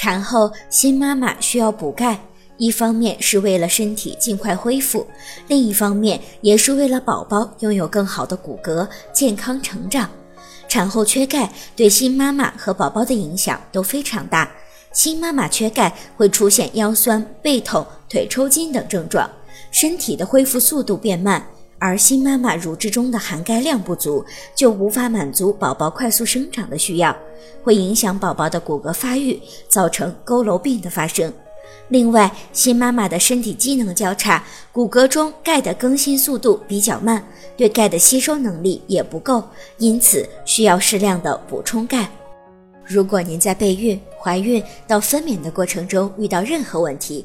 产后新妈妈需要补钙，一方面是为了身体尽快恢复，另一方面也是为了宝宝拥有更好的骨骼、健康成长。产后缺钙对新妈妈和宝宝的影响都非常大。新妈妈缺钙会出现腰酸、背痛、腿抽筋等症状，身体的恢复速度变慢。而新妈妈乳汁中的含钙量不足，就无法满足宝宝快速生长的需要，会影响宝宝的骨骼发育，造成佝偻病的发生。另外，新妈妈的身体机能较差，骨骼中钙的更新速度比较慢，对钙的吸收能力也不够，因此需要适量的补充钙。如果您在备孕、怀孕到分娩的过程中遇到任何问题，